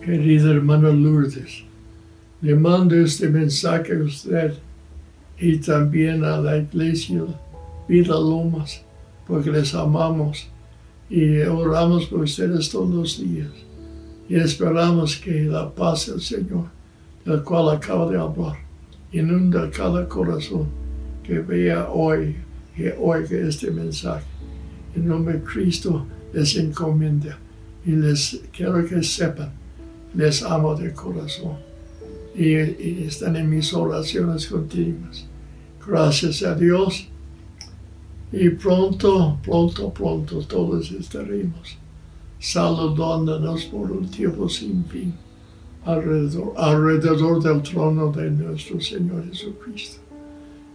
Querida hermana Lourdes, le mando este mensaje a usted y también a la iglesia Vida Lomas, porque les amamos y oramos por ustedes todos los días. Y esperamos que la paz del Señor, del cual acaba de hablar, inunda cada corazón que vea hoy, que oiga este mensaje. En nombre de Cristo les encomienda y les quiero que sepan, les amo de corazón y, están en mis oraciones continuas. Gracias a Dios y pronto, pronto, pronto todos estaremos saludándonos por un tiempo sin fin alrededor, del trono de nuestro Señor Jesucristo,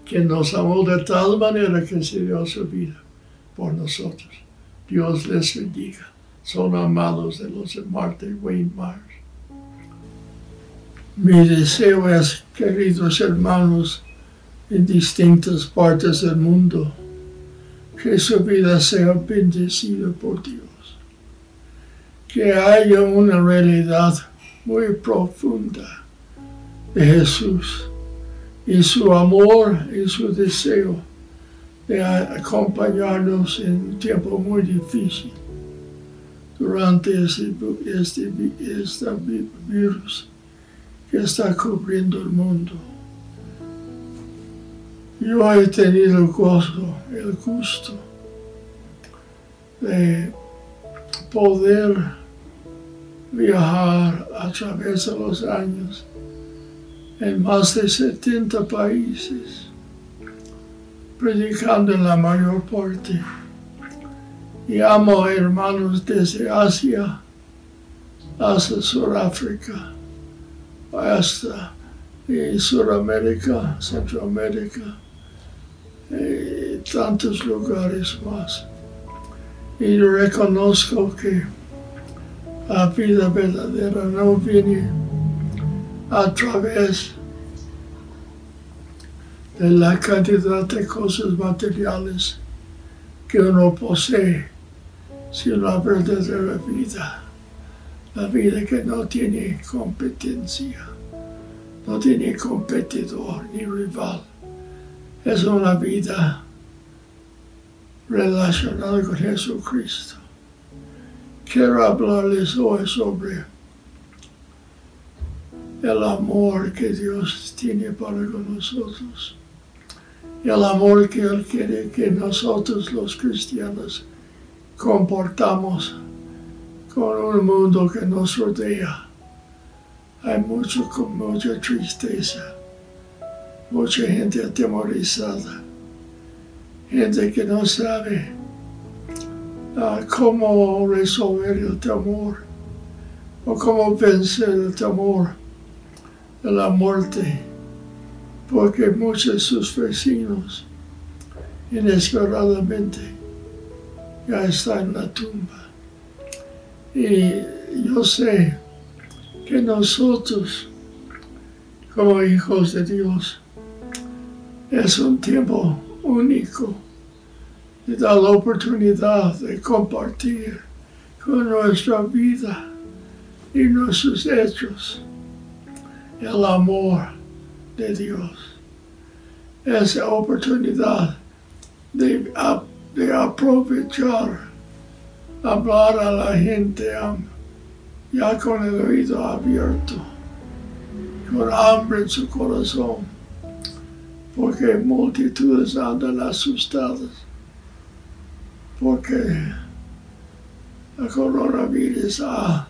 quien nos amó de tal manera que se dio su vida por nosotros. Dios les bendiga. Son amados de los de Martin Wayne Myers. Mi deseo es, queridos hermanos, en distintas partes del mundo, que su vida sea bendecida por Dios. Que haya una realidad muy profunda de Jesús y su amor y su deseo de acompañarnos en un tiempo muy difícil durante este, este, este virus que está cubriendo el mundo. Yo he tenido el gozo, el gusto de poder viajar a través de los años en más de 70 países, predicando en la mayor parte. Y amo hermanos desde Asia hasta Sudáfrica, hasta Sudamérica, Centroamérica y tantos lugares más. Y reconozco que la vida verdadera no viene a través de la cantidad de cosas materiales que uno posee, sino la verdadera vida, la vida que no tiene competencia, no tiene competidor ni rival. Es una vida relacionada con Jesucristo. Quiero hablarles hoy sobre el amor que Dios tiene para nosotros y el amor que Él quiere que nosotros los cristianos comportamos con un mundo que nos rodea. Hay mucho, mucha tristeza, mucha gente atemorizada, gente que no sabe uh, cómo resolver el temor o cómo vencer el temor de la muerte porque muchos de sus vecinos inesperadamente ya están en la tumba. Y yo sé que nosotros, como hijos de Dios, es un tiempo único de dar la oportunidad de compartir con nuestra vida y nuestros hechos el amor de Dios. Esa oportunidad de, de aprovechar, hablar a la gente ya con el oído abierto, con hambre en su corazón, porque multitudes andan asustadas, porque el coronavirus ha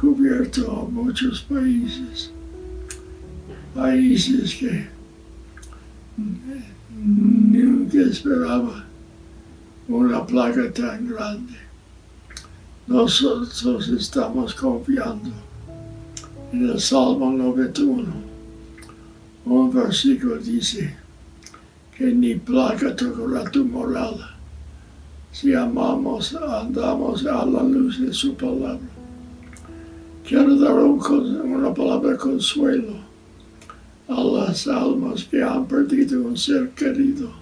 cubierto a muchos países países que nunca esperaba una plaga tan grande. Nosotros estamos confiando en el Salmo 91. Un versículo dice que ni plaga tocará tu morada si amamos, andamos a la luz de su palabra. Quiero dar una palabra de consuelo a las almas que han perdido un ser querido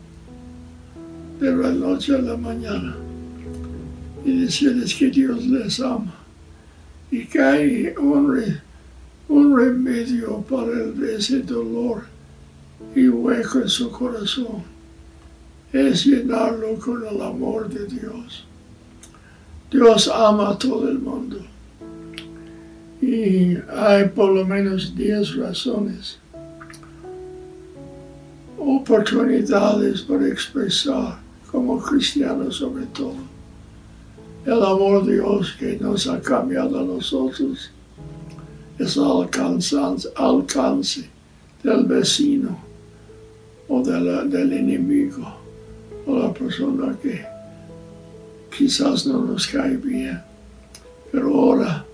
de la noche a la mañana y decirles que Dios les ama y que hay un, un remedio para ese dolor y hueco en su corazón. Es llenarlo con el amor de Dios. Dios ama a todo el mundo. Y hay por lo menos 10 razones, oportunidades para expresar como cristianos sobre todo el amor de Dios que nos ha cambiado a nosotros es alcance, alcance del vecino o del enemigo o la persona que quizás no nos cae bien. Pero ahora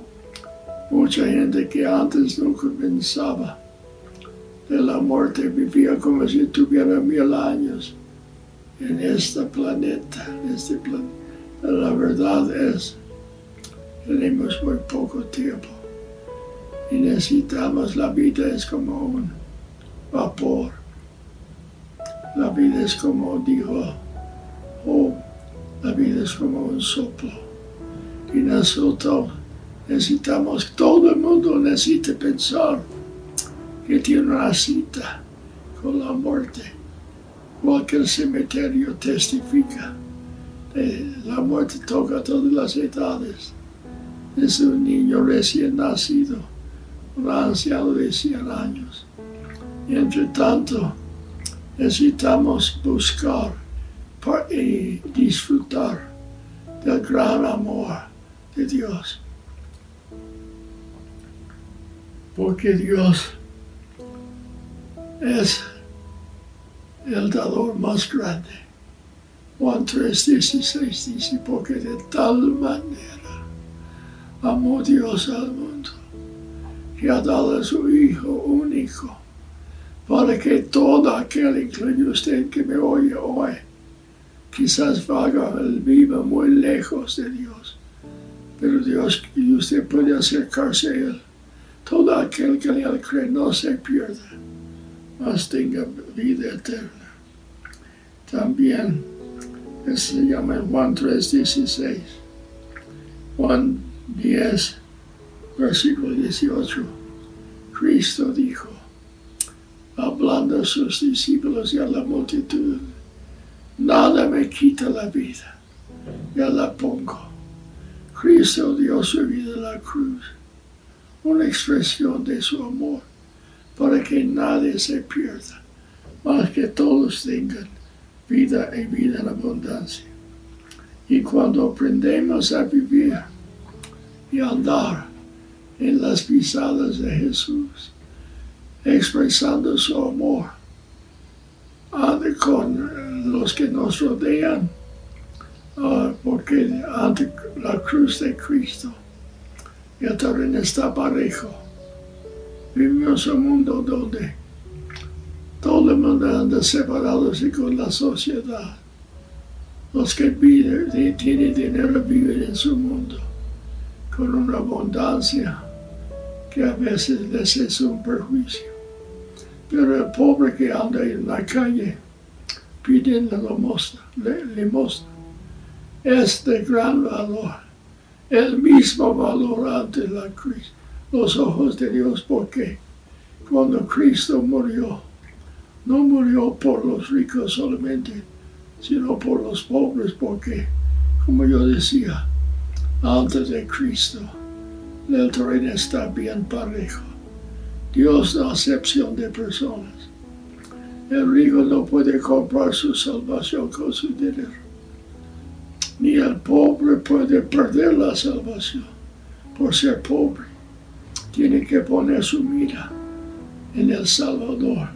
mucha gente que antes nunca pensaba de la muerte vivía como si tuviera mil años en este planeta, en este planeta la verdad es, tenemos muy poco tiempo y necesitamos, la vida es como un vapor. La vida es como dijo oh, la vida es como un soplo. Y nosotros necesitamos, todo el mundo necesita pensar que tiene una cita con la muerte. Cualquier cementerio testifica la muerte toca todas las edades. Es un niño recién nacido, un anciano de 100 años. Entre tanto, necesitamos buscar y disfrutar del gran amor de Dios. Porque Dios es el dador más grande Juan 3:16 dice, porque de tal manera amó Dios al mundo, que ha dado a su Hijo único, para que todo aquel, incluye usted que me oye hoy, quizás vaga, viva muy lejos de Dios, pero Dios, y usted puede acercarse a Él. Todo aquel que le cree no se pierda, mas tenga vida eterna. También se llama Juan 3:16. Juan 10, versículo 18. Cristo dijo, hablando a sus discípulos y a la multitud, nada me quita la vida, ya la pongo. Cristo dio su vida en la cruz, una expresión de su amor, para que nadie se pierda, más que todos tengan vida y vida en abundancia. Y cuando aprendemos a vivir y andar en las pisadas de Jesús, expresando su amor con los que nos rodean, ah, porque ante la cruz de Cristo el terreno está parejo. Vivimos un mundo donde todo el mundo anda separados con la sociedad. Los que viven, tienen dinero viven en su mundo con una abundancia que a veces les es un perjuicio. Pero el pobre que anda en la calle pidiendo limosna es de gran valor, el mismo valor ante la crisis, los ojos de Dios, porque cuando Cristo murió, no murió por los ricos solamente, sino por los pobres, porque, como yo decía, antes de Cristo, el terreno está bien parejo. Dios da acepción de personas. El rico no puede comprar su salvación con su dinero. Ni el pobre puede perder la salvación por ser pobre. Tiene que poner su mira en el Salvador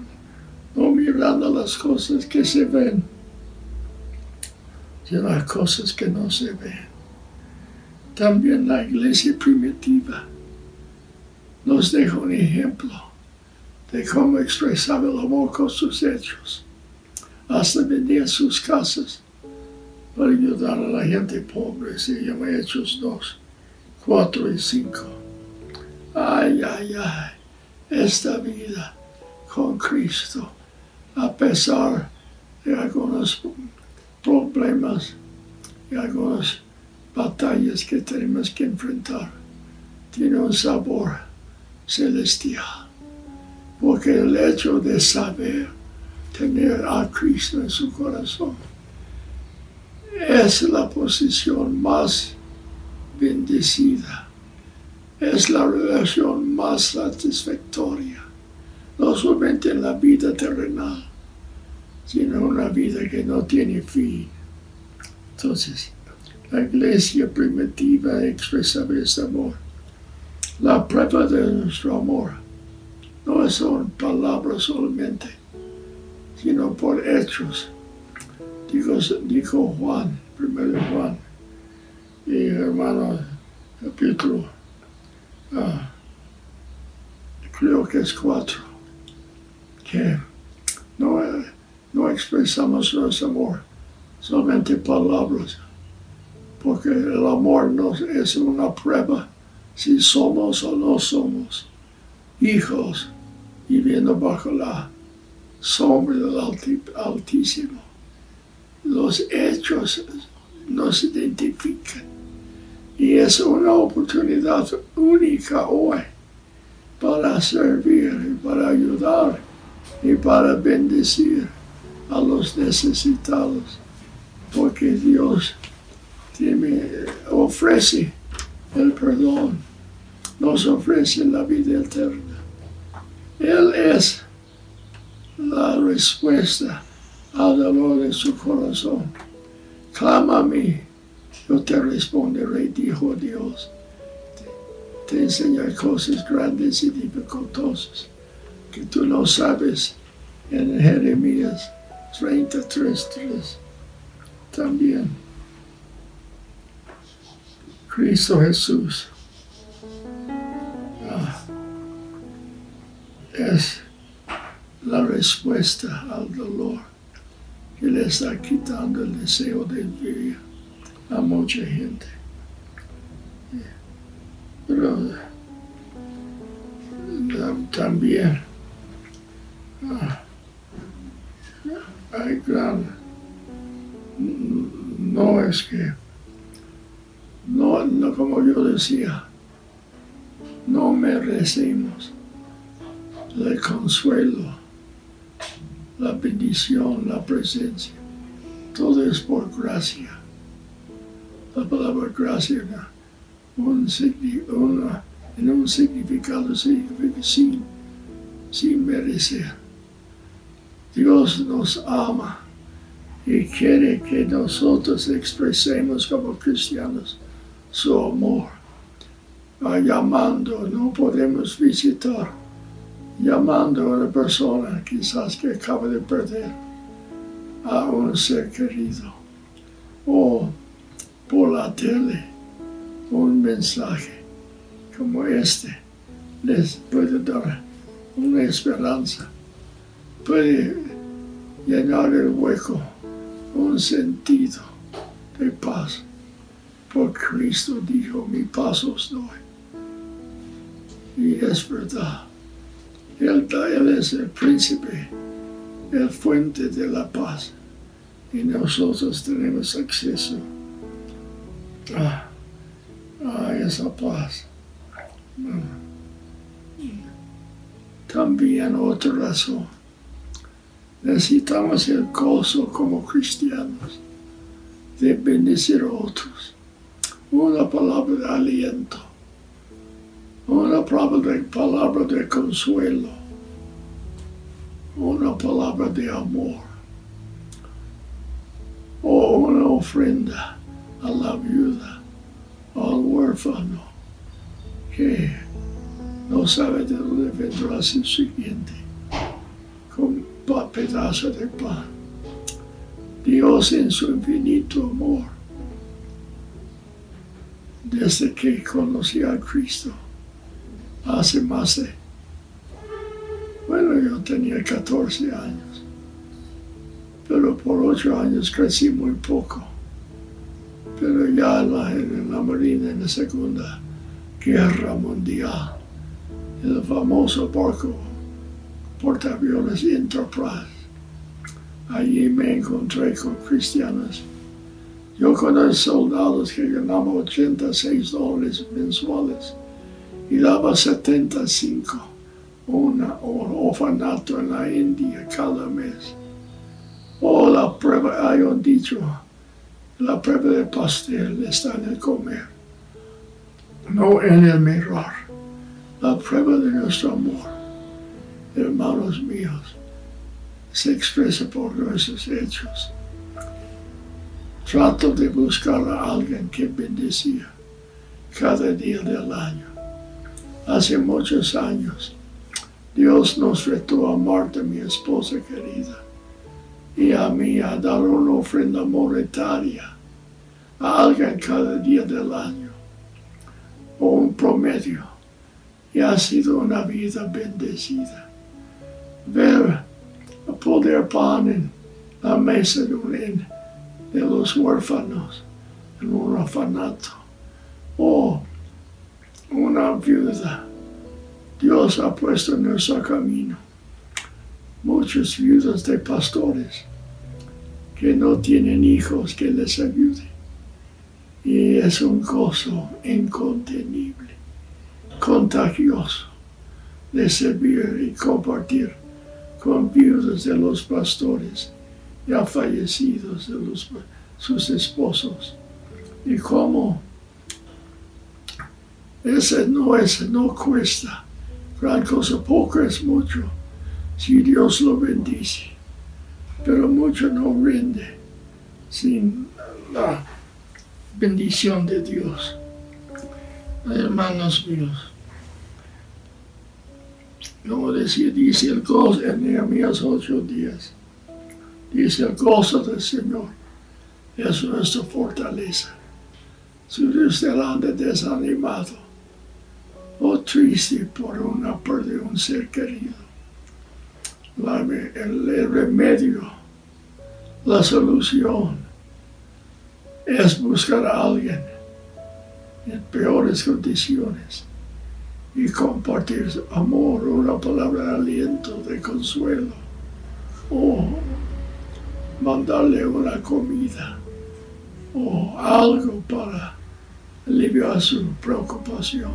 no mirando las cosas que se ven, sino las cosas que no se ven. También la iglesia primitiva nos deja un ejemplo de cómo expresaba el amor con sus hechos. Hasta vendía sus casas para ayudar a la gente pobre. Se llama Hechos 2, 4 y 5. Ay, ay, ay, esta vida con Cristo a pesar de algunos problemas y algunas batallas que tenemos que enfrentar. tiene un sabor celestial. Porque el hecho de saber tener a Cristo en su corazón es la posición más bendecida, es la relación más satisfactoria, no solamente en la vida terrenal, sino una vida que no tiene fin. Entonces, la iglesia primitiva expresaba ese amor. La prueba de nuestro amor no son palabras solamente, sino por hechos. Dijo, dijo Juan, primero Juan, y hermano, capítulo, ah, creo que es cuatro, que no, no expresamos nuestro amor, solamente palabras, porque el amor no es una prueba si somos o no somos hijos viviendo bajo la sombra del Altísimo. Los hechos nos identifican y es una oportunidad única hoy para servir, para ayudar y para bendecir a los necesitados, porque Dios ofrece el perdón, nos ofrece la vida eterna. Él es la respuesta al dolor de su corazón. Clama a mí, yo te responderé, dijo Dios. Te, te enseñaré cosas grandes y dificultosas que tú no sabes en Jeremías 33.3 también. Cristo Jesús es la respuesta al dolor que le está quitando el deseo de vivir a mucha gente. Pero también ah, hay gran, no es que, no, no como yo decía, no merecemos el consuelo, la bendición, la presencia. Todo es por gracia. La palabra gracia un, en un significado significa sin, sin merecer. Dios nos ama y quiere que nosotros expresemos como cristianos su amor. llamando, no podemos visitar llamando a una persona quizás que acaba de perder a un ser querido o por la tele un mensaje como este les puede dar una esperanza, puede llenar el hueco, un sentido de paz. Por Cristo dijo, mi paso os doy. Y es verdad. Él, es el príncipe, el fuente de la paz. Y nosotros tenemos acceso a, esa paz. También otra razón. Necesitamos el gozo como cristianos de bendecir a otros. Una palabra de aliento una palabra de, palabra de consuelo, una palabra de amor o una ofrenda a la viuda, al huérfano, que no. Sabe de dónde vendrá su siguiente, con pedazo de pan. Dios en su infinito amor, desde que conocí a Cristo, hace más de, bueno, yo tenía 14 años, pero por 8 años crecí muy poco. Pero ya en la, Marina, en la Segunda Guerra Mundial, el famoso barco portaaviones Enterprise, allí me encontré con cristianos. Yo con los soldados que ganaba 86 dólares mensuales y daba 75 una orfanato en la India cada mes. Oh, la prueba, hay un dicho, la prueba del pastel está en el comer, no en el mirar. La prueba de nuestro amor, hermanos míos, se expresa por nuestros hechos. Trato de buscar a alguien que bendecía cada día del año. Hace muchos años, Dios nos retó a Marta, mi esposa querida, y a mí a dar una ofrenda monetaria a alguien cada día del año, o un promedio, y ha sido una vida bendecida. Ver poder pan en la mesa de, un, de los huérfanos en un orfanato, o una viuda. Dios ha puesto en nuestro camino muchas viudas de pastores que no tienen hijos que les ayuden. Y es un gozo incontenible, contagioso de servir y compartir con viudas de los pastores ya fallecidos de los, sus esposos. Y como ese no es, no cuesta gran cosa, poco es mucho, si Dios lo bendice. Pero mucho no rinde sin la bendición de Dios. Hermanos míos, como decía, dice el gozo en Nehemías ocho días, dice el gozo del Señor es nuestra fortaleza. Si usted anda desanimado, o triste por una pérdida de un ser querido. El, remedio, la solución es buscar a alguien en peores condiciones y compartir amor, una palabra de aliento, de consuelo, o mandarle una comida o algo para aliviar su preocupación.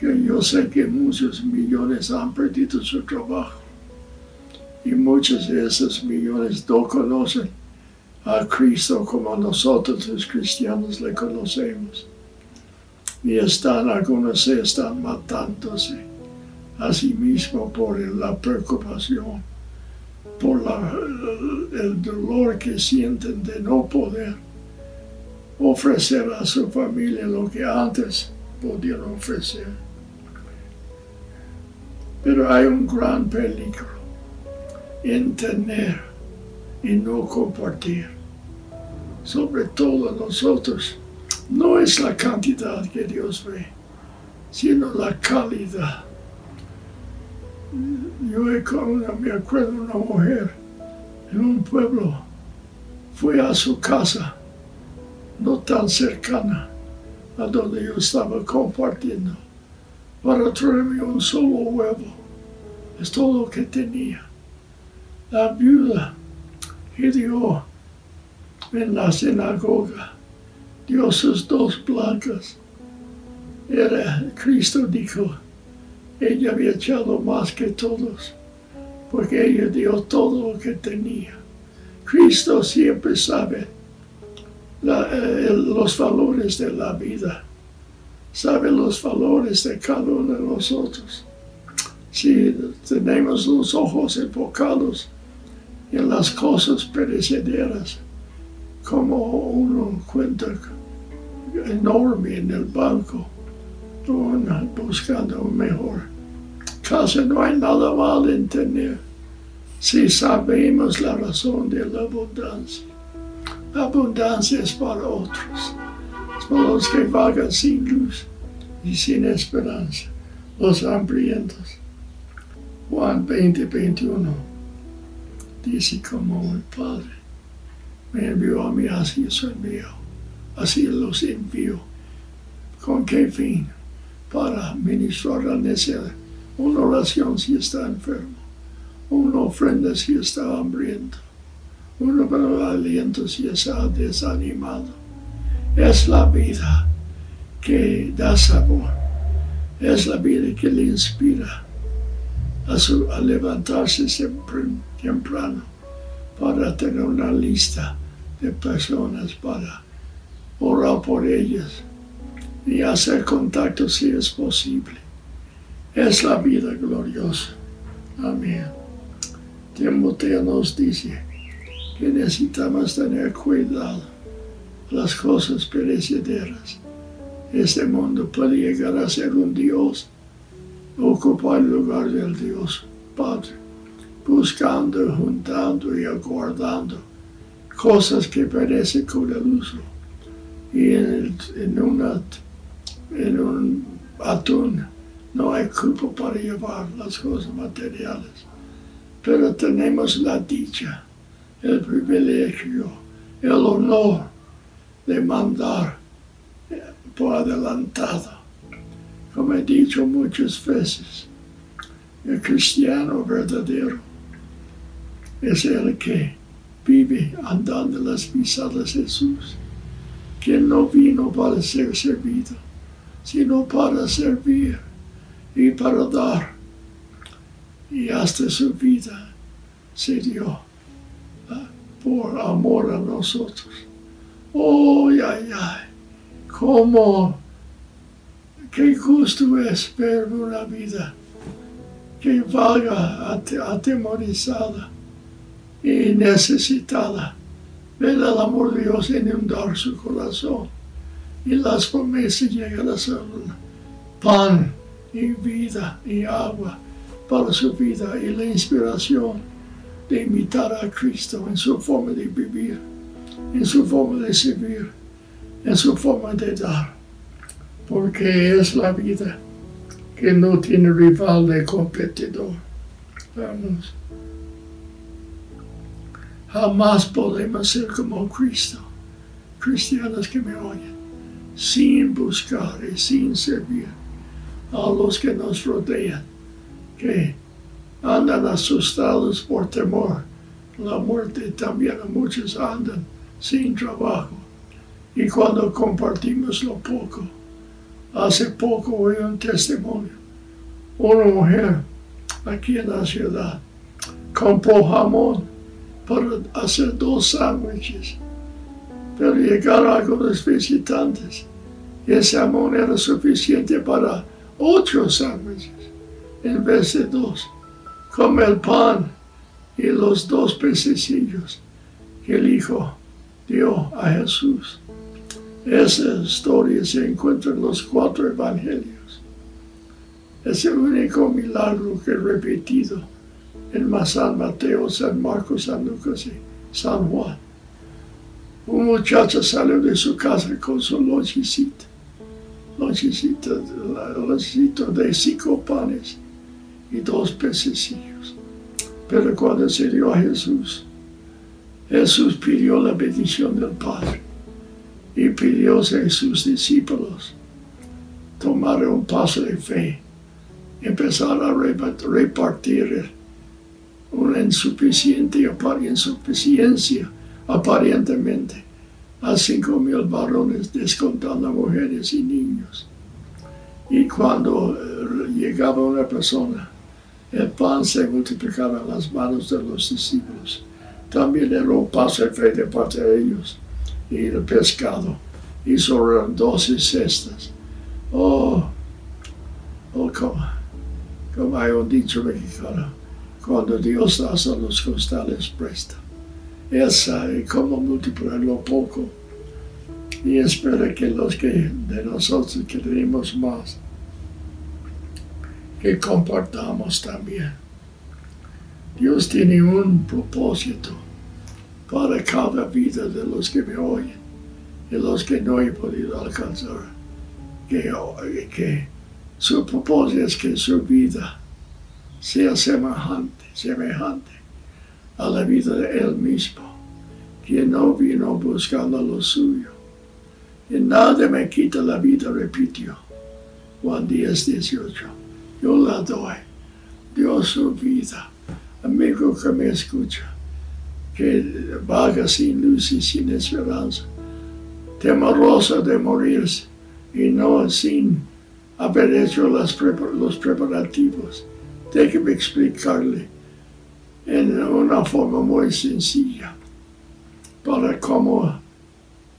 Yo sé que muchos millones han perdido su trabajo y muchos de esos millones no conocen a Cristo como nosotros los cristianos le conocemos. Y están, algunos se están matándose a sí mismos por la preocupación, por el dolor que sienten de no poder ofrecer a su familia lo que antes podían ofrecer. Pero hay un gran peligro en tener y no compartir. Sobre todo nosotros, no es la cantidad que Dios ve, sino la calidad. Yo me acuerdo una mujer en un pueblo, fue a su casa, no tan cercana a donde yo estaba compartiendo para traerme un solo huevo. Es todo lo que tenía. La viuda dio en la sinagoga dio sus dos placas. Era Cristo dijo, ella había echado más que todos, porque ella dio todo lo que tenía. Cristo siempre sabe los valores de la vida sabe los valores de cada uno de nosotros. Si tenemos los ojos enfocados en las cosas perecederas, como uno cuenta enorme en el banco, buscando un mejor casa, no hay nada mal en tener si sabemos la razón de la abundancia. La abundancia es para otros los que vagan sin luz y sin esperanza, los hambrientos. Juan 20, 21 dice como el Padre me envió a mí, así es envío, así los envío. ¿Con qué fin? Para ministrar la necesidad. Una oración si está enfermo, una ofrenda si está hambriento, una para aliento si está desanimado es la vida que da sabor Es la vida que le inspira a, su, a levantarse temprano para tener una lista de personas para orar por ellas y hacer contacto si es posible. Es la vida gloriosa. Amén. Timoteo nos dice que necesitamos tener cuidado las cosas perecederas. Este mundo puede llegar a ser un Dios, ocupar el lugar del Dios Padre, buscando, juntando y aguardando cosas que perecen con el uso. Y en un atún no hay cupo para llevar las cosas materiales. Pero tenemos la dicha, el privilegio, el honor de mandar por adelantado. Como he dicho muchas veces, el cristiano verdadero es el que vive andando las pisadas de Jesús, que no vino para ser servido, sino para servir y para dar. Y hasta su vida se dio ah, por amor a nosotros. Oh, ay, ay, cómo, qué gusto es ver una vida. Que valga atemorizada y necesitada. Ver el amor de Dios inundar su corazón y las promesas llegan a ser pan y vida y agua para su vida y la inspiración de imitar a Cristo en su forma de vivir en su forma de servir, en su forma de dar, porque es la vida que no tiene rival de competidor. Vamos. Jamás podemos ser como Cristo, cristianos que me oyen, sin buscar y sin servir a los que nos rodean, que andan asustados por temor. La muerte también a muchos andan sin trabajo. Y cuando compartimos lo poco, hace poco oí un testimonio. Una mujer aquí en la ciudad compró jamón para hacer dos sándwiches, pero llegaron algunos visitantes y ese jamón era suficiente para ocho sándwiches en vez de dos. Come el pan y los dos pececillos que el hijo dio a Jesús. Esa historia se encuentra en los cuatro evangelios. Es el único milagro que he repetido en San Mateo, San Marcos, San Lucas y San Juan. Un muchacho salió de su casa con su lonchecito, lonchecito, de cinco panes y dos pececillos. Pero cuando se dio a Jesús, Jesús pidió la bendición del Padre y pidió a sus discípulos tomar un paso de fe, empezar a repartir una insuficiente, insuficiencia aparentemente a cinco mil varones, descontando mujeres y niños. Y cuando eh, llegaba una persona, el pan se multiplicaba en las manos de los discípulos también era un paso de fe de parte de ellos. Y el pescado. Y sobre doce cestas. Oh, oh, como, como hay un dicho mexicano, cuando Dios hace los costales presta. Él sabe cómo multiplicar lo poco y espera que los que de nosotros que tenemos más, que compartamos también. Dios tiene un propósito para cada vida de los que me oyen y los que no he podido alcanzar. Que, su propósito es que su vida sea semejante, semejante a la vida de Él mismo, que no vino buscando lo suyo. Y nada me quita la vida, repitió Juan 10, 18. Yo la doy. Dios su vida amigo que me escucha, que vaga sin luz y sin esperanza, temerosa de morirse y no sin haber hecho los preparativos. Déjeme explicarle en una forma muy sencilla para cómo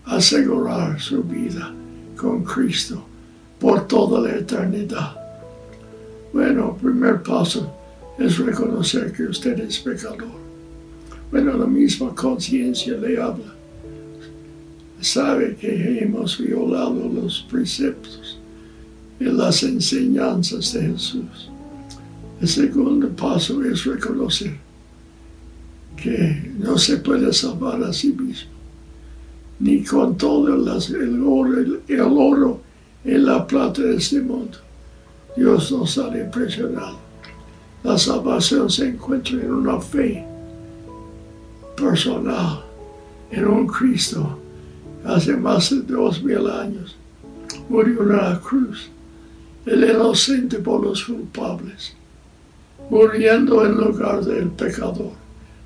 asegurar su vida con Cristo por toda la eternidad. Bueno, primer paso es reconocer que usted es pecador. Bueno, la misma conciencia le habla. Sabe que hemos violado los preceptos y las enseñanzas de Jesús. El segundo paso es reconocer que no se puede salvar a sí mismo, ni con todo el, oro, el oro y la plata de este mundo. Dios nos ha impresionado. La salvación se encuentra en una fe personal, en un Cristo. Hace más de dos mil años murió en la cruz, el inocente por los culpables, muriendo en lugar del pecador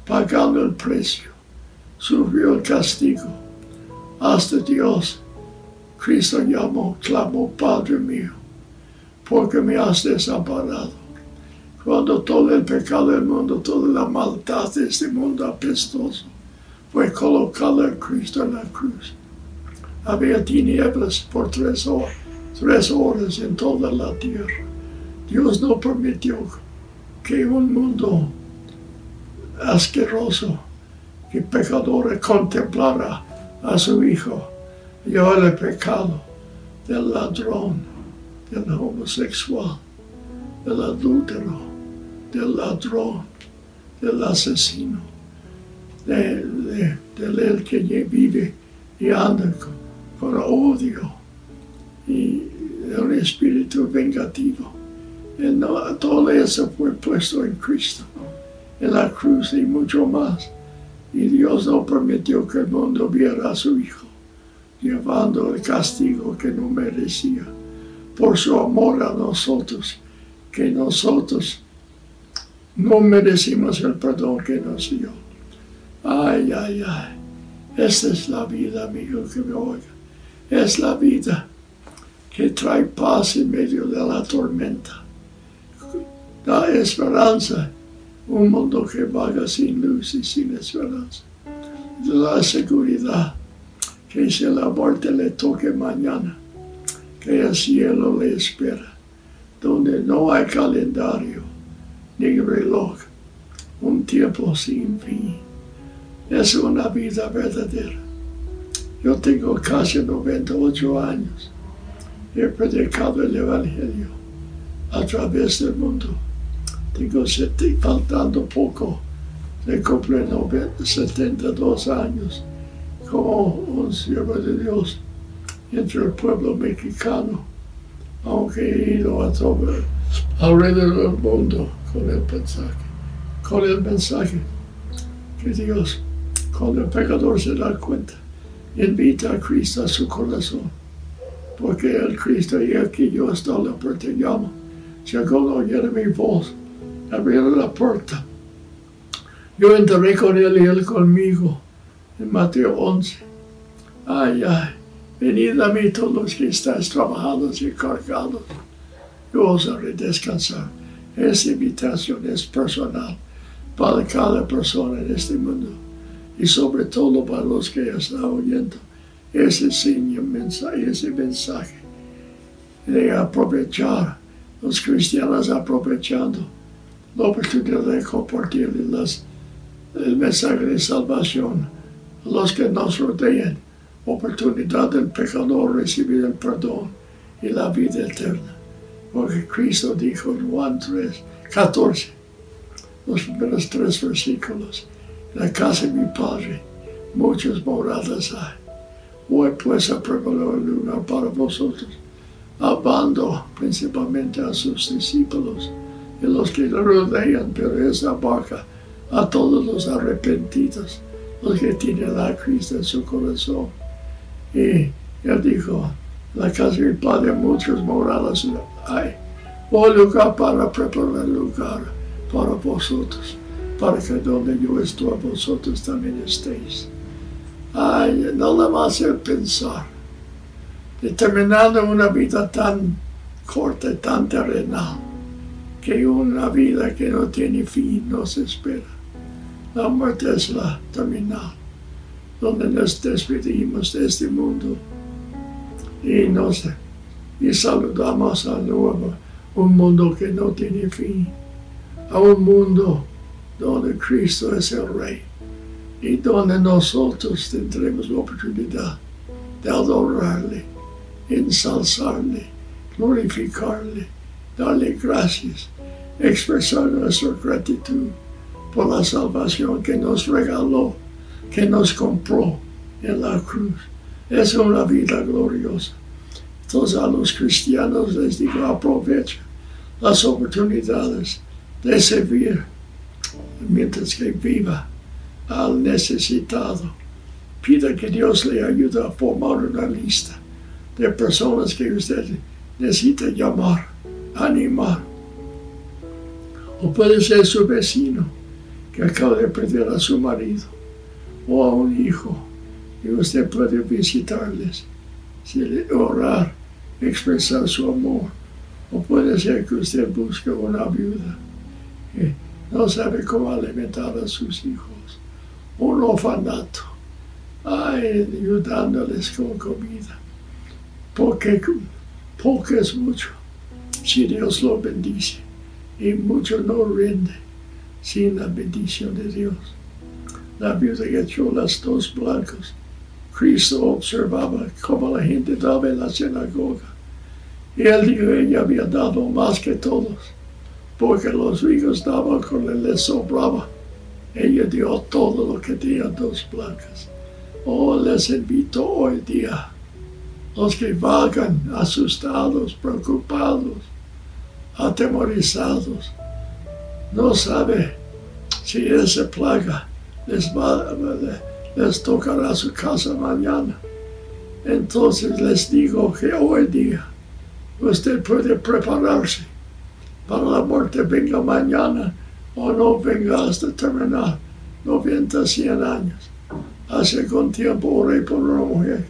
pagando el precio, sufrió el castigo. Hasta Dios, Cristo llamó, clamó, Padre mío, porque me has desamparado. Cuando todo el pecado del mundo, toda la maldad de este mundo apestoso fue colocado en Cristo en la cruz. Había tinieblas por tres horas, en toda la tierra. Dios no permitió que un mundo asqueroso que pecador contemplara a su hijo yo el pecado del ladrón, del homosexual, del adúltero, del ladrón, del asesino, de, del que vive y anda con, odio y el espíritu vengativo. todo eso fue puesto en Cristo en la cruz y mucho más. Y Dios no permitió que el mundo viera a su Hijo, llevando el castigo que no merecía, por su amor a nosotros, que nosotros no merecimos el perdón que nos dio. Ay, ay, ay. Esta es la vida, amigo, que me oiga. Es la vida que trae paz en medio de la tormenta. Da esperanza un mundo que vaga sin luz y sin esperanza. La seguridad que si la muerte le toque mañana, que el cielo le espera, donde no hay calendario ni reloj, un tiempo sin fin. Es una vida verdadera. Yo tengo casi 98 años. He predicado el Evangelio a través del mundo tengo faltando poco de cumplir 72 años como un siervo de Dios entre el pueblo mexicano, aunque he ido a todo alrededor del mundo con el mensaje, con el mensaje que Dios, cuando el pecador se da cuenta, invita a Cristo a su corazón, porque el Cristo y aquí yo estoy a la puerta llamo, si alguno oye mi voz, abrieron la puerta. Yo entré con él y él conmigo en Mateo 11. Ay, ay, venid a mí todos los que estáis trabajados y cargados. Yo os haré descansar. Esa invitación es personal para cada persona en este mundo y sobre todo para los que están oyendo ese mensaje, ese mensaje de aprovechar, los cristianos aprovechando la oportunidad de compartir el mensaje de salvación a los que nos rodean, oportunidad del pecador recibir el perdón y la vida eterna. Porque Cristo dijo en Juan 3, 14, los primeros tres versículos, en la casa de mi Padre muchas moradas hay. Voy pues a preparar un lugar para vosotros, hablando principalmente a sus discípulos y los que lo rodean, pero esa barca a todos los arrepentidos, los que tienen la Cristo en su corazón. Y él dijo, la casa de mi padre muchos moradas hay. Voy lugar para preparar lugar para vosotros, para que donde yo estoy, vosotros también estéis. Ay, le más el pensar, determinando una vida tan corta y tan terrenal que una vida que no tiene fin nos espera. La muerte es la terminal, donde nos despedimos de este mundo y nos y saludamos a nuevo un mundo que no tiene fin, a un mundo donde Cristo es el Rey. Y donde nosotros tendremos la oportunidad de adorarle, ensalzarle, glorificarle, darle gracias, expresar nuestra gratitud por la salvación que nos regaló, que nos compró en la cruz. Es una vida gloriosa. Entonces a los cristianos les digo, aprovecha las oportunidades de servir mientras que viva al necesitado. Pida que Dios le ayude a formar una lista de personas que usted necesita llamar, animar. O puede ser su vecino que acaba de perder a su marido o a un hijo y usted puede visitarles, orar, expresar su amor. O puede ser que usted busque una viuda que no sabe cómo alimentar a sus hijos. Un orfanato, ay, ayudándoles con comida. Porque poco es mucho si Dios lo bendice y mucho no rinde sin la bendición de Dios. La viuda que echó las dos blancos, Cristo observaba cómo la gente daba en la sinagoga. Y él dijo, ella había dado más que todos, porque los ricos daban con él les sobraba. Ella dio todo lo que tenía dos blancas. Oh, les invito hoy día, los que vagan asustados, preocupados, atemorizados, no sabe si esa plaga les, va, les tocará su casa mañana. Entonces les digo que hoy día usted puede prepararse para la muerte venga mañana o no venga hasta terminar 90, 100 años. Hace algún tiempo oré por una mujer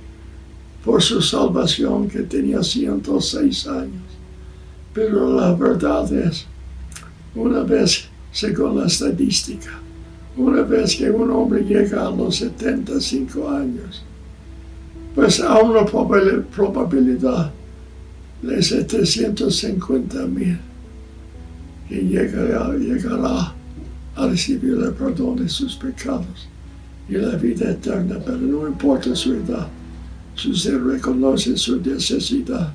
por su salvación que tenía 106 años. Pero la verdad es, una vez, según la estadística, una vez que un hombre llega a los 75 años, pues a una probabilidad de 750 mil que llegará, a recibir el perdón de sus pecados y la vida eterna, pero no importa su edad, si usted reconoce su necesidad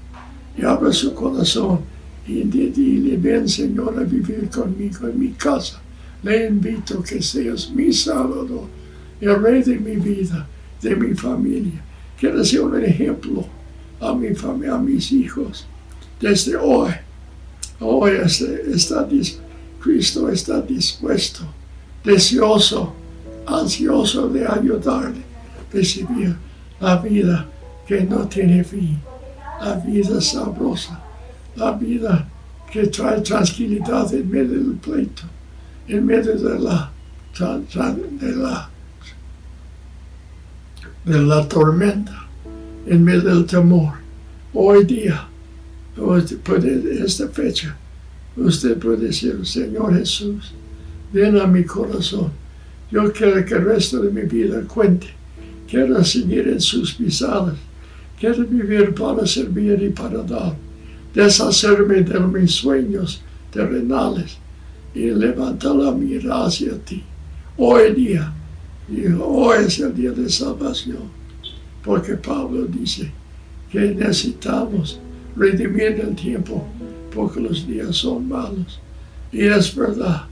y abre su corazón y dile, ven Señor a vivir conmigo en mi casa. Le invito que seas mi Salvador, el Rey de mi vida, de mi familia. Quiero ser un ejemplo a mi familia, a mis hijos. Desde hoy, hoy está, Cristo está dispuesto, deseoso, ansioso de ayudarle recibir la vida que no tiene fin, la vida sabrosa la vida que trae tranquilidad en medio del pleito, en medio de la, de la, de la tormenta, en medio del temor. Hoy día, puede, esta fecha, usted puede decir, Señor Jesús, ven a mi corazón. Yo quiero que el resto de mi vida cuente. Quiero seguir en sus pisadas. Quiero vivir para servir y para dar deshacerme de mis sueños terrenales y levantar la mirada hacia ti. Hoy día, hoy es el día de salvación, porque Pablo dice que necesitamos redimir el tiempo, porque los días son malos. Y es verdad,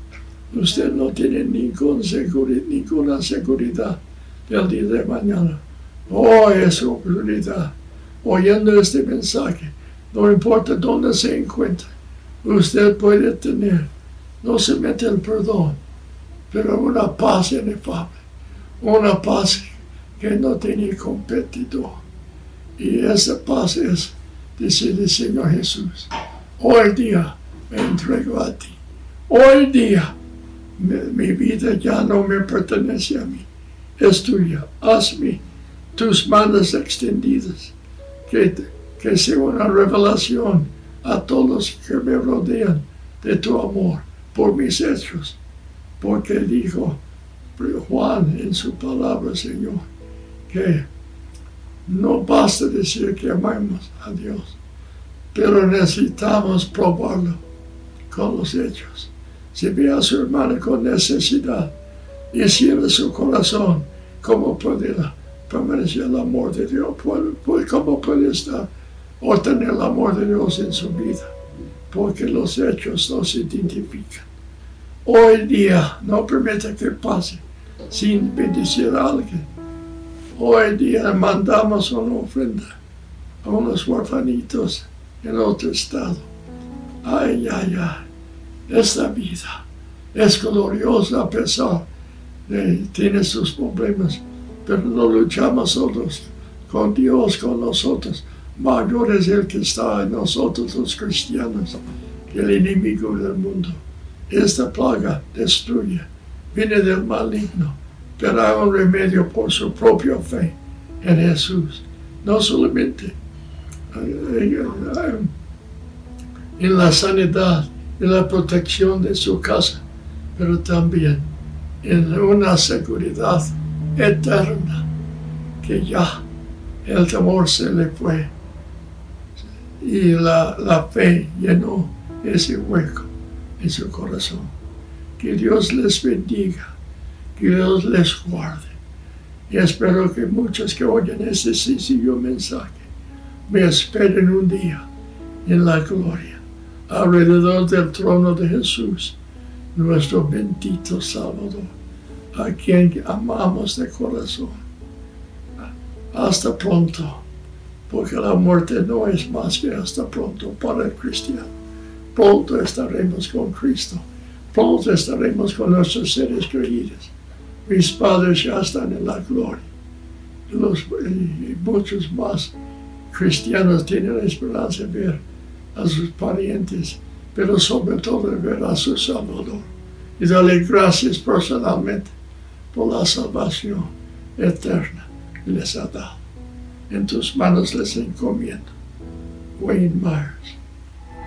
usted no tiene ninguna seguridad, ninguna seguridad del día de mañana. Hoy es su oportunidad, oyendo este mensaje, no importa dónde se encuentre, usted puede tener no se mete el perdón, pero una paz inefable, una paz que no tiene competidor. Y esa paz es decirle, Señor Jesús, hoy día me entrego a ti. Hoy día mi, vida ya no me pertenece a mí, es tuya. Hazme tus manos extendidas, que que sea una revelación a todos que me rodean de tu amor por mis hechos, porque dijo Juan en su palabra, Señor, que no basta decir que amamos a Dios, pero necesitamos probarlo con los hechos. Si ve a su hermano con necesidad y cierra su corazón, ¿cómo puede permanecer el amor de Dios? ¿Cómo puede estar o tener el amor de Dios en su vida? Porque los hechos no se identifican. Hoy día no permite que pase sin bendecir a alguien. Hoy día mandamos una ofrenda a unos huerfanitos en otro estado. Ay, ay, ay. Esta vida es gloriosa a pesar de tiene sus problemas, pero no luchamos solos con Dios, con nosotros. Mayor es el que está en nosotros los cristianos que el enemigo del mundo. Esta plaga destruye, viene del maligno, pero hay un remedio por su propia fe en Jesús. No solamente en la sanidad y la protección de su casa, pero también en una seguridad eterna que ya el temor se le fue y la, la fe llenó ese hueco en su corazón. Que Dios les bendiga, que Dios les guarde. Y espero que muchos que oyen este sencillo mensaje me esperen un día en la gloria, alrededor del trono de Jesús, nuestro bendito Salvador, a quien amamos de corazón. Hasta pronto, porque la muerte no es más que hasta pronto para el cristiano. Pronto estaremos con Cristo. Pronto estaremos con nuestros seres queridos. Mis padres ya están en la gloria. Y muchos más cristianos tienen la esperanza de ver a sus parientes, pero sobre todo de ver a su Salvador. Y darle gracias personalmente por la salvación eterna que les ha dado. En tus manos les encomiendo. Wayne Myers.